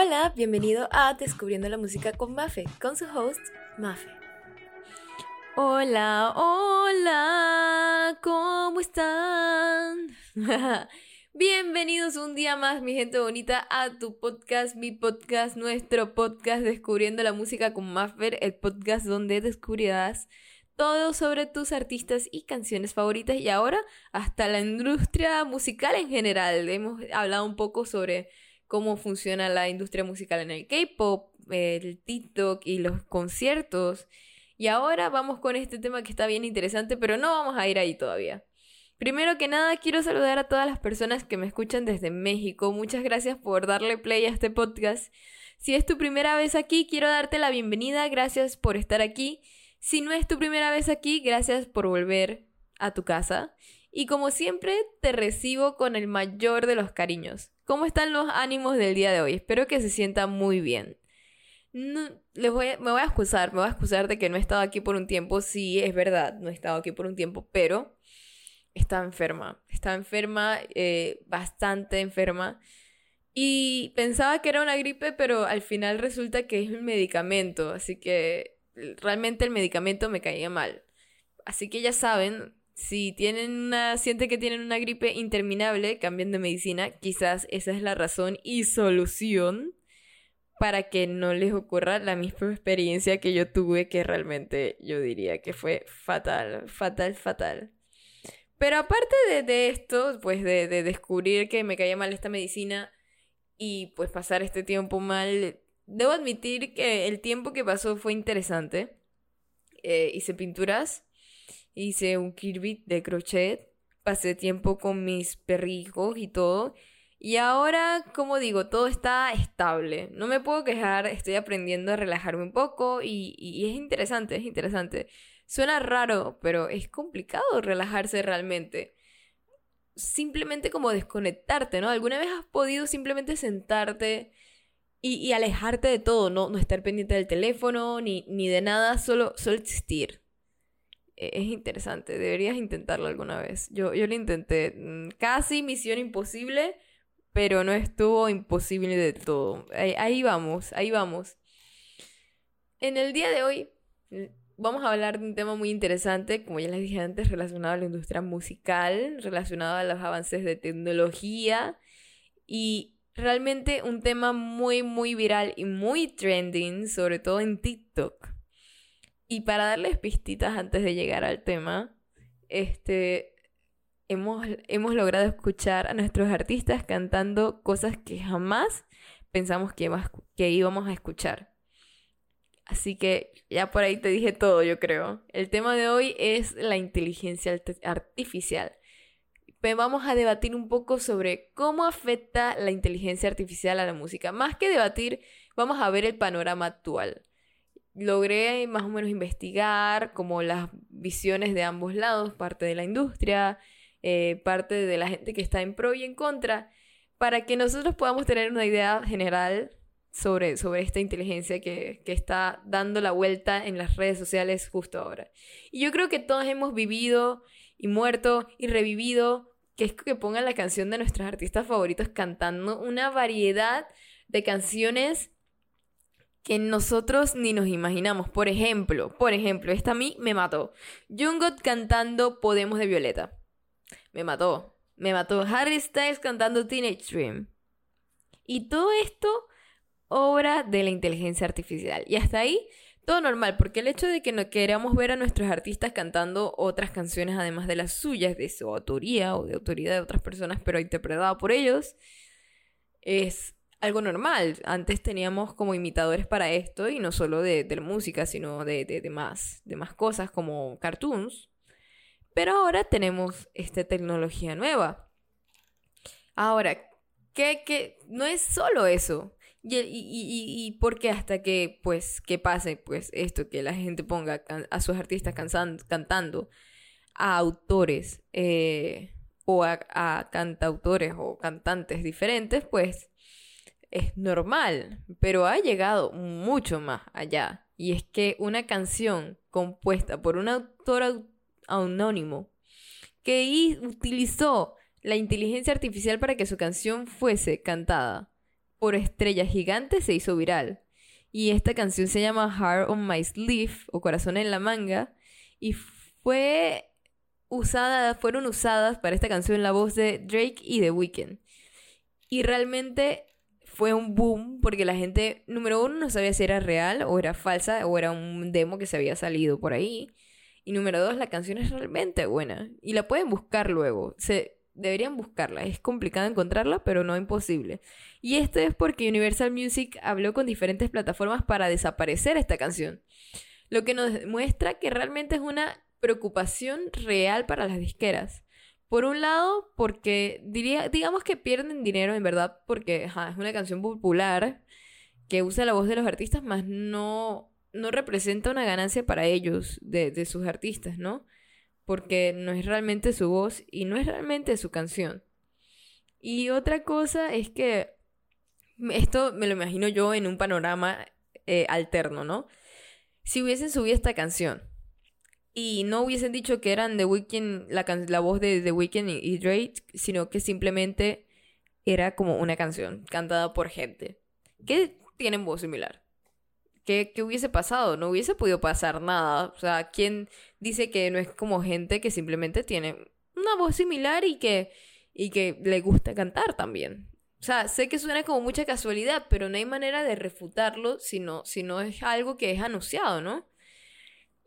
Hola, bienvenido a Descubriendo la Música con Mafe, con su host, Mafe. Hola, hola, ¿cómo están? Bienvenidos un día más, mi gente bonita, a tu podcast, mi podcast, nuestro podcast Descubriendo la Música con Mafe, el podcast donde descubrirás todo sobre tus artistas y canciones favoritas y ahora hasta la industria musical en general. Hemos hablado un poco sobre cómo funciona la industria musical en el K-pop, el TikTok y los conciertos. Y ahora vamos con este tema que está bien interesante, pero no vamos a ir ahí todavía. Primero que nada, quiero saludar a todas las personas que me escuchan desde México. Muchas gracias por darle play a este podcast. Si es tu primera vez aquí, quiero darte la bienvenida. Gracias por estar aquí. Si no es tu primera vez aquí, gracias por volver a tu casa. Y como siempre, te recibo con el mayor de los cariños. ¿Cómo están los ánimos del día de hoy? Espero que se sienta muy bien. les voy me voy a excusar, me voy a excusar de que no he estado aquí por un tiempo. Sí, es verdad, no he estado aquí por un tiempo, pero estaba enferma. Estaba enferma, eh, bastante enferma. Y pensaba que era una gripe, pero al final resulta que es un medicamento. Así que realmente el medicamento me caía mal. Así que ya saben, si tienen una, sienten que tienen una gripe interminable, cambien de medicina. Quizás esa es la razón y solución para que no les ocurra la misma experiencia que yo tuve, que realmente yo diría que fue fatal, fatal, fatal. Pero aparte de, esto, pues de, de, descubrir que me caía mal esta medicina y pues pasar este tiempo mal, Debo admitir que el tiempo que pasó fue interesante. Eh, hice pinturas, hice un Kirby de crochet, pasé tiempo con mis perrijos y todo. Y ahora, como digo, todo está estable. No me puedo quejar, estoy aprendiendo a relajarme un poco y, y, es interesante, es interesante. Suena raro, pero es complicado relajarse realmente. Simplemente como desconectarte, ¿no? ¿Alguna vez has podido simplemente sentarte? y, alejarte de todo, no, no estar pendiente del teléfono ni, ni de nada, solo, solo existir. E, es interesante, deberías intentarlo alguna vez. Yo, yo lo intenté, mm, casi misión imposible, pero no estuvo imposible de todo. Ahí, ahí vamos, ahí vamos. En el día de hoy vamos a hablar de un tema muy interesante, como ya les dije antes, relacionado a la industria musical, relacionado a los avances de tecnología y realmente un tema muy, muy viral y muy trending, sobre todo en TikTok. Y para darles pistitas antes de llegar al tema, este, hemos, hemos logrado escuchar a nuestros artistas cantando cosas que jamás pensamos que, que íbamos a escuchar. Así que ya por ahí te dije todo, yo creo. El tema de hoy es la inteligencia artificial vamos a debatir un poco sobre cómo afecta la inteligencia artificial a la música. Más que debatir, vamos a ver el panorama actual. Logré más o menos investigar como las visiones de ambos lados, parte de la industria, eh, parte de la gente que está en pro y en contra, para que nosotros podamos tener una idea general sobre, sobre esta inteligencia que, que está dando la vuelta en las redes sociales justo ahora. Y yo creo que todos hemos vivido y muerto y revivido, que que pongan la canción de nuestros artistas favoritos cantando una variedad de canciones que nosotros ni nos imaginamos. Por ejemplo, por ejemplo, esta a mí me mató. Jungkook cantando Podemos de Violeta. Me mató. Me mató. Harry Styles cantando Teenage Dream. Y todo esto, obra de la inteligencia artificial. Y hasta ahí todo normal, porque el hecho de que no queramos ver a nuestros artistas cantando otras canciones además de las suyas, de su autoría o de autoridad de otras personas, pero interpretada por ellos, es algo normal. Antes teníamos como imitadores para esto, y no solo de, música, sino de, de, más, de más cosas como cartoons. Pero ahora tenemos esta tecnología nueva. Ahora, ¿qué, qué? no es solo eso. Y, y, y, porque hasta que, pues, que pase, pues, esto, que la gente ponga a sus artistas cantando a autores eh, o a, cantautores o cantantes diferentes, pues, es normal. Pero ha llegado mucho más allá. Y es que una canción compuesta por un autor anónimo que utilizó la inteligencia artificial para que su canción fuese cantada por Estrella Gigante se hizo viral. Y esta canción se llama Heart on My Sleeve o Corazón en la manga. Y fue usada, fueron usadas para esta canción la voz de Drake y The Weeknd. Y realmente fue un boom porque la gente, número uno, no sabía si era real o era falsa o era un demo que se había salido por ahí. Y número dos, la canción es realmente buena. Y la pueden buscar luego. Se, deberían buscarla. Es complicado encontrarla, pero no imposible. Y esto es porque Universal Music habló con diferentes plataformas para desaparecer esta canción. Lo que nos muestra que realmente es una preocupación real para las disqueras. Por un lado, porque diría, digamos que pierden dinero en verdad, porque es una canción popular que usa la voz de los artistas, más no, no representa una ganancia para ellos, de, de sus artistas, ¿no? Porque no es realmente su voz y no es realmente su canción. Y otra cosa es que esto me lo imagino yo en un panorama eh, alterno, ¿no? Si hubiesen subido esta canción y no hubiesen dicho que eran The Weeknd, la, la voz de The Weeknd y, Drake, sino que simplemente era como una canción cantada por gente que tienen voz similar. ¿Qué, ¿Qué, hubiese pasado? No hubiese podido pasar nada. O sea, ¿quién dice que no es como gente que simplemente tiene una voz similar y que, y que le gusta cantar también? O sea, sé que suena como mucha casualidad, pero no hay manera de refutarlo si no, si no es algo que es anunciado, ¿no?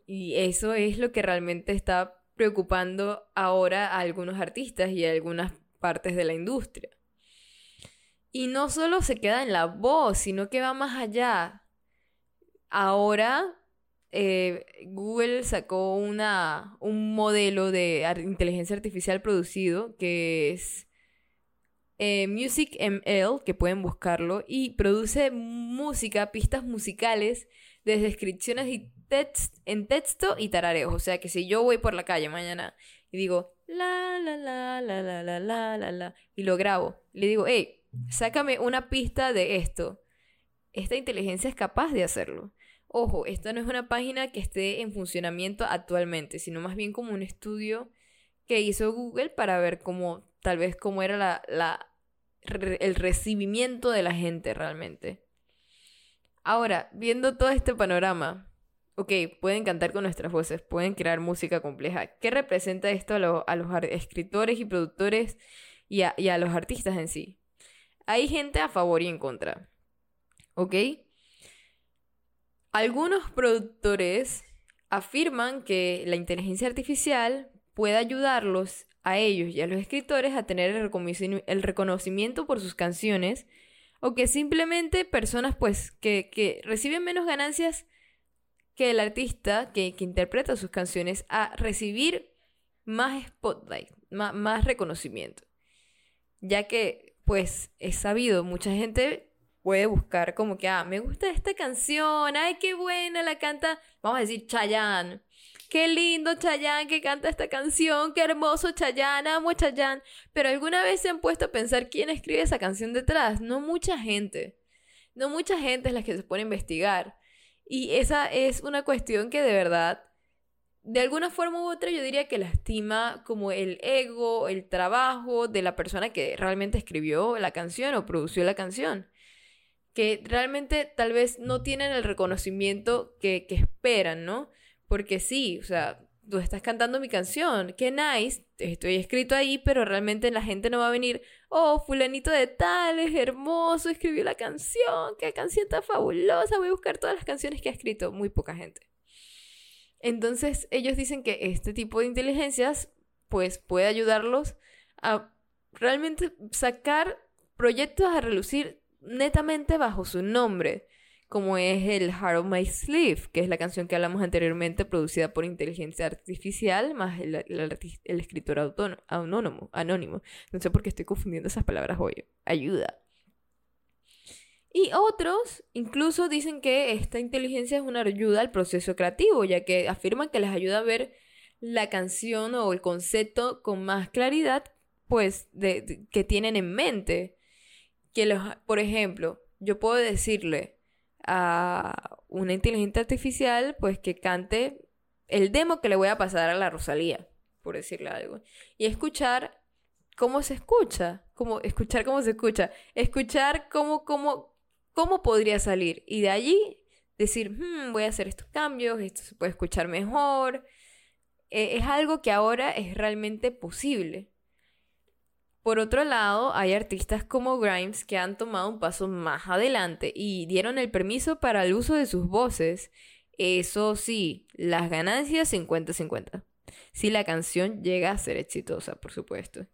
Y eso es lo que realmente está preocupando ahora a algunos artistas y a algunas partes de la industria. Y no solo se queda en la voz, sino que va más allá. Ahora eh, Google sacó una, un modelo de inteligencia artificial producido que es eh, Music ML, que pueden buscarlo, y produce música, pistas musicales de descripciones y en texto y tarareos. O sea que si yo voy por la calle mañana y digo la la la la la la la la la y lo grabo, le digo, hey, sácame una pista de esto. Esta inteligencia es capaz de hacerlo. Ojo, esto no es una página que esté en funcionamiento actualmente, sino más bien como un estudio que hizo Google para ver cómo, tal vez cómo era la, la el recibimiento de la gente realmente. Ahora, viendo todo este panorama, ok, pueden cantar con nuestras voces, pueden crear música compleja. ¿Qué representa esto a, los escritores y productores y a, los artistas en sí? Hay gente a favor y en contra. ¿Ok? Algunos productores afirman que la inteligencia artificial puede ayudarlos a ellos y a los escritores a tener el, reconocimiento por sus canciones o que simplemente personas pues que, reciben menos ganancias que el artista que, interpreta sus canciones a recibir más spotlight, más, más reconocimiento. Ya que pues es sabido, mucha gente puede buscar como que, ah, me gusta esta canción, ay, qué buena la canta, vamos a decir Chayanne Qué lindo Chayanne que canta esta canción, qué hermoso Chayanne, amo Chayanne. Pero alguna vez se han puesto a pensar quién escribe esa canción detrás. No mucha gente. No mucha gente es la que se pone a investigar. Y esa es una cuestión que de verdad, de alguna forma u otra, yo diría que lastima como el ego, el trabajo de la persona que realmente escribió la canción o produció la canción. Que realmente tal vez no tienen el reconocimiento que, que esperan, ¿no? Porque sí, o sea, tú estás cantando mi canción, qué nice, estoy escrito ahí, pero realmente la gente no va a venir, oh, fulanito de tal, es hermoso, escribió la canción, qué canción tan fabulosa, voy a buscar todas las canciones que ha escrito, muy poca gente. Entonces ellos dicen que este tipo de inteligencias pues puede ayudarlos a realmente sacar proyectos a relucir netamente bajo su nombre como es el Heart of My Sleeve, que es la canción que hablamos anteriormente, producida por inteligencia artificial, más el, escritor autónomo, anónimo. No sé por qué estoy confundiendo esas palabras hoy. Ayuda. Y otros incluso dicen que esta inteligencia es una ayuda al proceso creativo, ya que afirman que les ayuda a ver la canción o el concepto con más claridad, pues, de, que tienen en mente. Que los, por ejemplo, yo puedo decirle, a una inteligencia artificial, pues que cante el demo que le voy a pasar a la Rosalía, por decirle algo. Y escuchar cómo se escucha, como escuchar cómo se escucha, escuchar cómo, cómo, cómo podría salir. Y de allí decir, hmm, voy a hacer estos cambios, esto se puede escuchar mejor. E, es algo que ahora es realmente posible. Por otro lado, hay artistas como Grimes que han tomado un paso más adelante y dieron el permiso para el uso de sus voces. Eso sí, las ganancias 50-50. Si la canción llega a ser exitosa, por supuesto.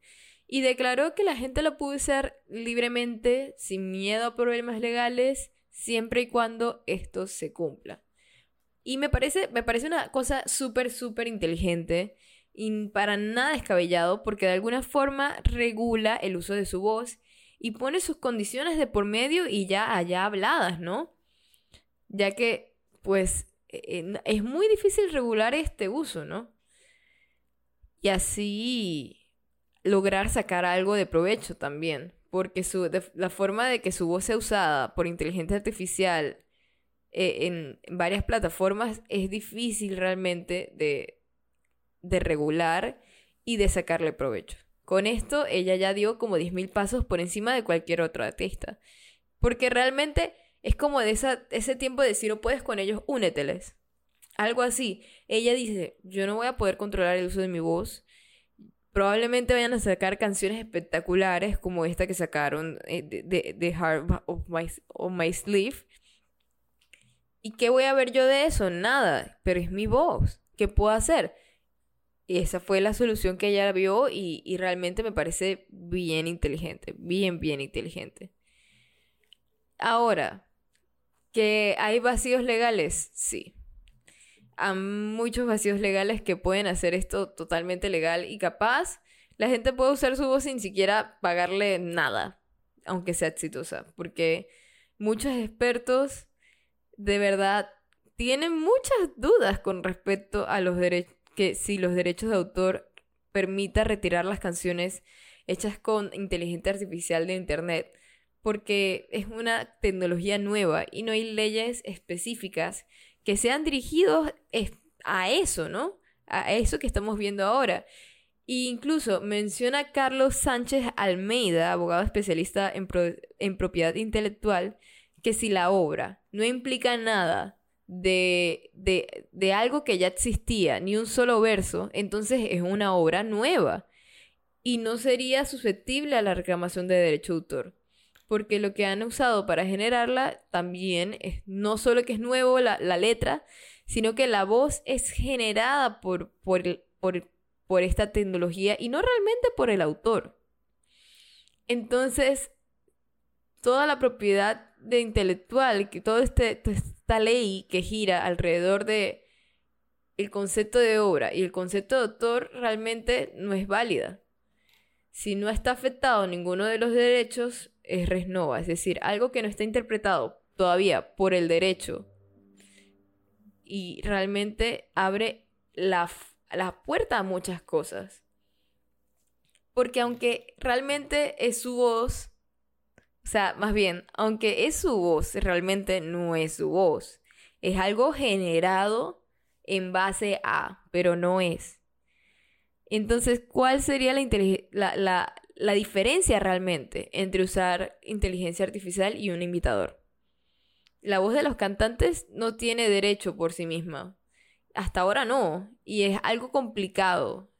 Y declaró que la gente lo puede usar libremente, sin miedo a problemas legales, siempre y cuando esto se cumpla. Y me parece, me parece una cosa súper, súper inteligente y para nada descabellado porque de alguna forma regula el uso de su voz y pone sus condiciones de por medio y ya allá habladas, ¿no? Ya que, pues, e, es muy difícil regular este uso, ¿no? Y así lograr sacar algo de provecho también, porque su, la forma de que su voz sea usada por inteligencia artificial eh, en varias plataformas es difícil realmente de, de regular y de sacarle provecho. Con esto ella ya dio como 10.000 pasos por encima de cualquier otro artista. Porque realmente es como de esa, ese tiempo de si no puedes con ellos, úneteles. Algo así. Ella dice, yo no voy a poder controlar el uso de mi voz. Probablemente vayan a sacar canciones espectaculares como esta que sacaron eh, de, de, Heart of My, of my Sleeve. ¿Y qué voy a ver yo de eso? Nada. Pero es mi voz. ¿Qué puedo hacer? Y esa fue la solución que ella vio y, realmente me parece bien inteligente, bien, bien inteligente. Ahora, que hay vacíos legales, sí. Hay muchos vacíos legales que pueden hacer esto totalmente legal y capaz la gente puede usar su voz sin siquiera pagarle nada, aunque sea exitosa, porque muchos expertos de verdad tienen muchas dudas con respecto a los derechos que si los derechos de autor permita retirar las canciones hechas con inteligencia artificial de Internet, porque es una tecnología nueva y no hay leyes específicas que sean dirigidos a eso, ¿no? A eso que estamos viendo ahora. E incluso menciona Carlos Sánchez Almeida, abogado especialista en, en propiedad intelectual, que si la obra no implica nada de, de, de algo que ya existía, ni un solo verso, entonces es una obra nueva y no sería susceptible a la reclamación de derecho de autor. Porque lo que han usado para generarla también es no solo que es nuevo la, la letra, sino que la voz es generada por, por, por, por esta tecnología y no realmente por el autor. Entonces, toda la propiedad de intelectual, que todo este, esta ley que gira alrededor de el concepto de obra y el concepto de autor realmente no es válida. Si no está afectado ninguno de los derechos, es res nova, es decir, algo que no está interpretado todavía por el derecho y realmente abre la, la puerta a muchas cosas. Porque aunque realmente es su voz, o sea, más bien, aunque es su voz, realmente no es su voz. Es algo generado en base a, pero no es. Entonces, ¿cuál sería la, la, diferencia realmente entre usar inteligencia artificial y un imitador? La voz de los cantantes no tiene derecho por sí misma. Hasta ahora no. Y es algo complicado.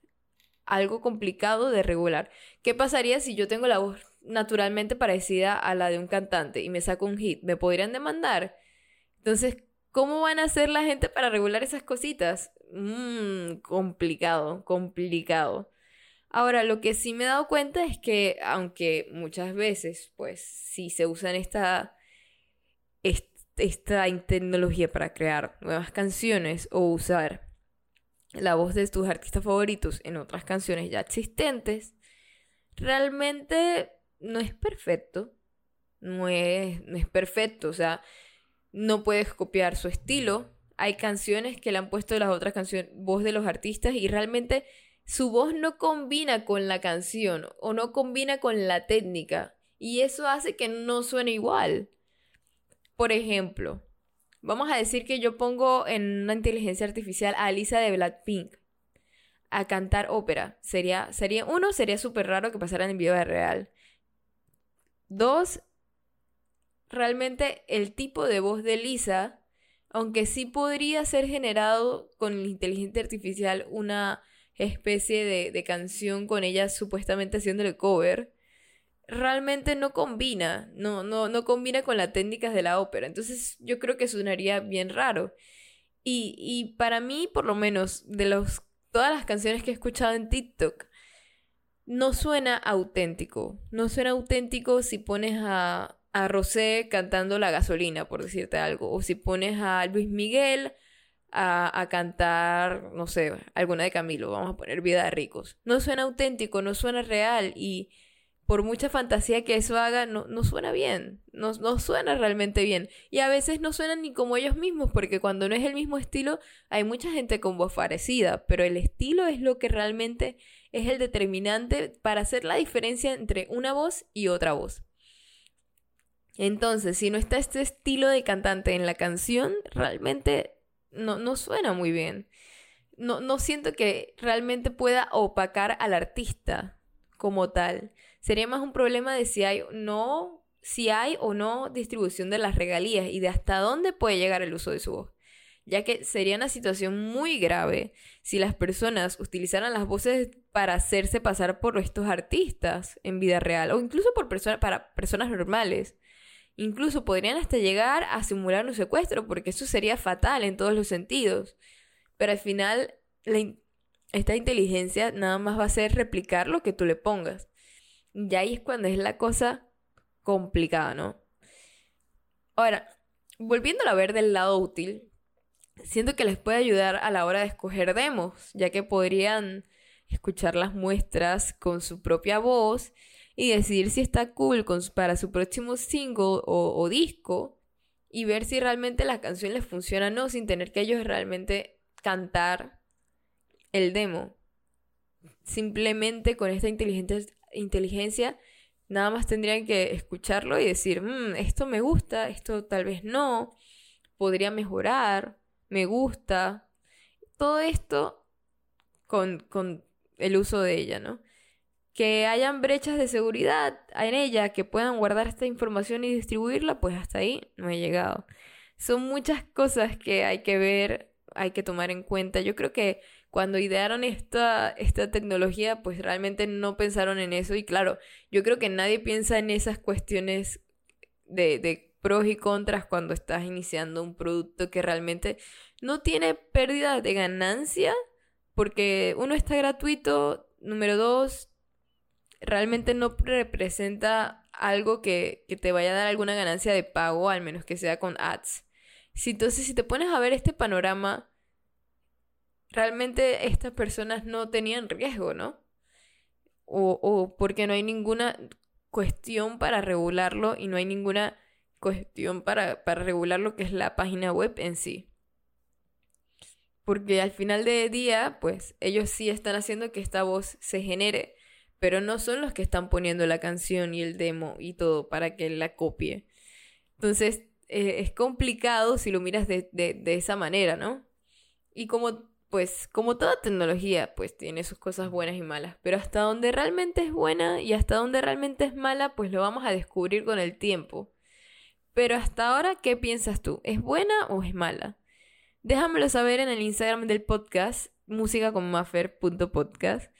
Algo complicado de regular. ¿Qué pasaría si yo tengo la voz naturalmente parecida a la de un cantante y me saco un hit, ¿me podrían demandar? Entonces, ¿cómo van a hacer la gente para regular esas cositas? Mmm, complicado, complicado. Ahora, lo que sí me he dado cuenta es que, aunque muchas veces, pues, sí se usan esta, esta tecnología para crear nuevas canciones o usar la voz de tus artistas favoritos en otras canciones ya existentes, realmente no es perfecto. No es, no es perfecto. O sea, no puedes copiar su estilo. Hay canciones que le han puesto las otras canciones, voz de los artistas, y realmente su voz no combina con la canción o no combina con la técnica. Y eso hace que no suene igual. Por ejemplo, vamos a decir que yo pongo en una inteligencia artificial a Alisa de Blackpink a cantar ópera. Sería, sería uno, sería súper raro que pasara en vida real. Dos, realmente el tipo de voz de Lisa, aunque sí podría ser generado con inteligencia artificial una especie de, de canción con ella supuestamente haciéndole cover, realmente no combina, no, no, no combina con las técnicas de la ópera. Entonces yo creo que sonaría bien raro. Y, y para mí, por lo menos, de los, todas las canciones que he escuchado en TikTok, no suena auténtico. No suena auténtico si pones a, a Rosé cantando La gasolina, por decirte algo. O si pones a Luis Miguel a, a, cantar, no sé, alguna de Camilo, vamos a poner Vida de Ricos. No suena auténtico, no suena real y por mucha fantasía que eso haga, no, no suena bien, no, no, suena realmente bien. Y a veces no suenan ni como ellos mismos, porque cuando no es el mismo estilo, hay mucha gente con voz parecida, pero el estilo es lo que realmente es el determinante para hacer la diferencia entre una voz y otra voz. Entonces, si no está este estilo de cantante en la canción, realmente no, no suena muy bien. No, no siento que realmente pueda opacar al artista como tal. Sería más un problema de si hay no si hay o no distribución de las regalías y de hasta dónde puede llegar el uso de su voz, ya que sería una situación muy grave si las personas utilizaran las voces para hacerse pasar por estos artistas en vida real o incluso por personas para personas normales. Incluso podrían hasta llegar a simular un secuestro, porque eso sería fatal en todos los sentidos. Pero al final, esta inteligencia nada más va a ser replicar lo que tú le pongas. Y ahí es cuando es la cosa complicada, ¿no? Ahora, volviendo a ver del lado útil, siento que les puede ayudar a la hora de escoger demos, ya que podrían escuchar las muestras con su propia voz y decidir si está cool para su próximo single o, disco y ver si realmente la canción les funciona o no sin tener que ellos realmente cantar el demo. Simplemente con esta inteligencia nada más tendrían que escucharlo y decir, mm, esto me gusta, esto tal vez no, podría mejorar, me gusta. Todo esto con, con el uso de ella, ¿no? que hayan brechas de seguridad en ella que puedan guardar esta información y distribuirla, pues hasta ahí no he llegado. Son muchas cosas que hay que ver, hay que tomar en cuenta. Yo creo que cuando idearon esta, esta tecnología, pues realmente no pensaron en eso. Y claro, yo creo que nadie piensa en esas cuestiones de, de pros y contras cuando estás iniciando un producto que realmente no tiene pérdida de ganancia, porque uno está gratuito, número dos, realmente no representa algo que, te vaya a dar alguna ganancia de pago, al menos que sea con ads. Si, entonces, si te pones a ver este panorama, realmente estas personas no tenían riesgo, ¿no? O, o porque no hay ninguna cuestión para regularlo y no hay ninguna cuestión para, para regular lo que es la página web en sí. Porque al final de día, pues ellos sí están haciendo que esta voz se genere pero no son los que están poniendo la canción y el demo y todo para que la copie. Entonces, eh, es complicado si lo miras de, de, esa manera, ¿no? Y como, pues, como toda tecnología, pues tiene sus cosas buenas y malas, pero hasta donde realmente es buena y hasta donde realmente es mala, pues lo vamos a descubrir con el tiempo. Pero hasta ahora, ¿qué piensas tú? ¿Es buena o es mala? Déjamelo saber en el Instagram del podcast, músicaconmaffer.podcast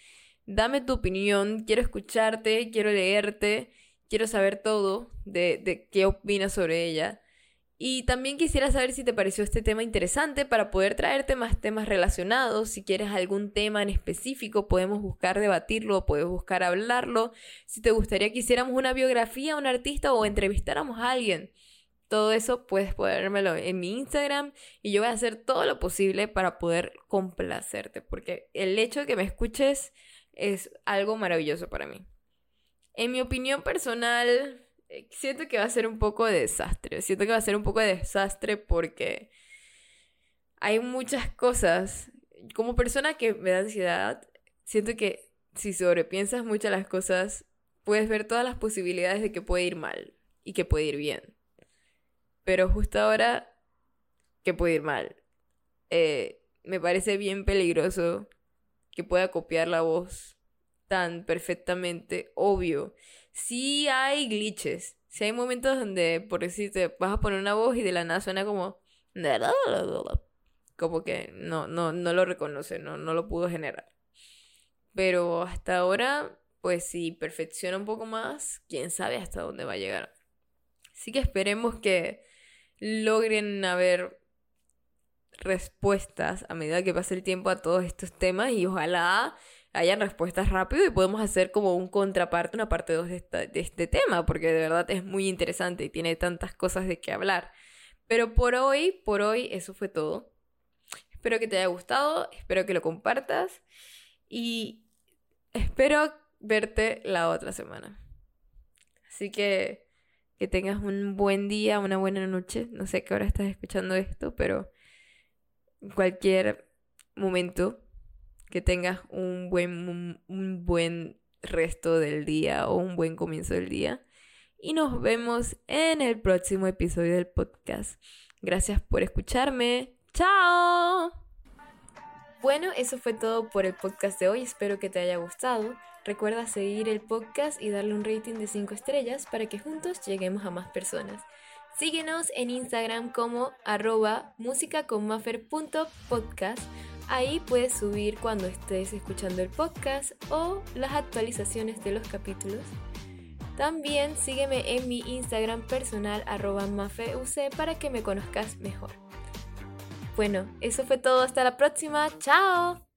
dame tu opinión, quiero escucharte, quiero leerte, quiero saber todo de, de qué opinas sobre ella. Y también quisiera saber si te pareció este tema interesante para poder traerte más temas relacionados. Si quieres algún tema en específico, podemos buscar debatirlo, podemos buscar hablarlo. Si te gustaría que hiciéramos una biografía a un artista o entrevistáramos a alguien. Todo eso puedes ponérmelo en mi Instagram y yo voy a hacer todo lo posible para poder complacerte. Porque el hecho de que me escuches es algo maravilloso para mí. En mi opinión personal, eh, siento que va a ser un poco de desastre. Siento que va a ser un poco de desastre porque hay muchas cosas. Como persona que me da ansiedad, siento que si sobrepiensas mucho las cosas, puedes ver todas las posibilidades de que puede ir mal y que puede ir bien. Pero justo ahora, que puede ir mal. Eh, me parece bien peligroso que pueda copiar la voz tan perfectamente obvio. sí hay glitches. Sí hay momentos donde, por decirte, vas a poner una voz y de la nada suena como... Como que no, no, no lo reconoce, no, no lo pudo generar. Pero hasta ahora, pues si perfecciona un poco más, quién sabe hasta dónde va a llegar. Así que esperemos que logren haber respuestas a medida que pase el tiempo a todos estos temas y ojalá hayan respuestas rápido y podemos hacer como un contraparte, una parte 2 de, de este tema, porque de verdad es muy interesante y tiene tantas cosas de qué hablar. Pero por hoy, por hoy, eso fue todo. Espero que te haya gustado, espero que lo compartas y espero verte la otra semana. Así que que tengas un buen día, una buena noche. No sé qué hora estás escuchando esto, pero cualquier momento que tengas un buen, un, buen resto del día o un buen comienzo del día. Y nos vemos en el próximo episodio del podcast. Gracias por escucharme. ¡Chao! Bueno, eso fue todo por el podcast de hoy. Espero que te haya gustado. Recuerda seguir el podcast y darle un rating de 5 estrellas para que juntos lleguemos a más personas. Síguenos en Instagram como arroba musicaconmaffer.podcast. Ahí puedes subir cuando estés escuchando el podcast o las actualizaciones de los capítulos. También sígueme en mi Instagram personal arroba mafeuc para que me conozcas mejor. Bueno, eso fue todo. Hasta la próxima. ¡Chao!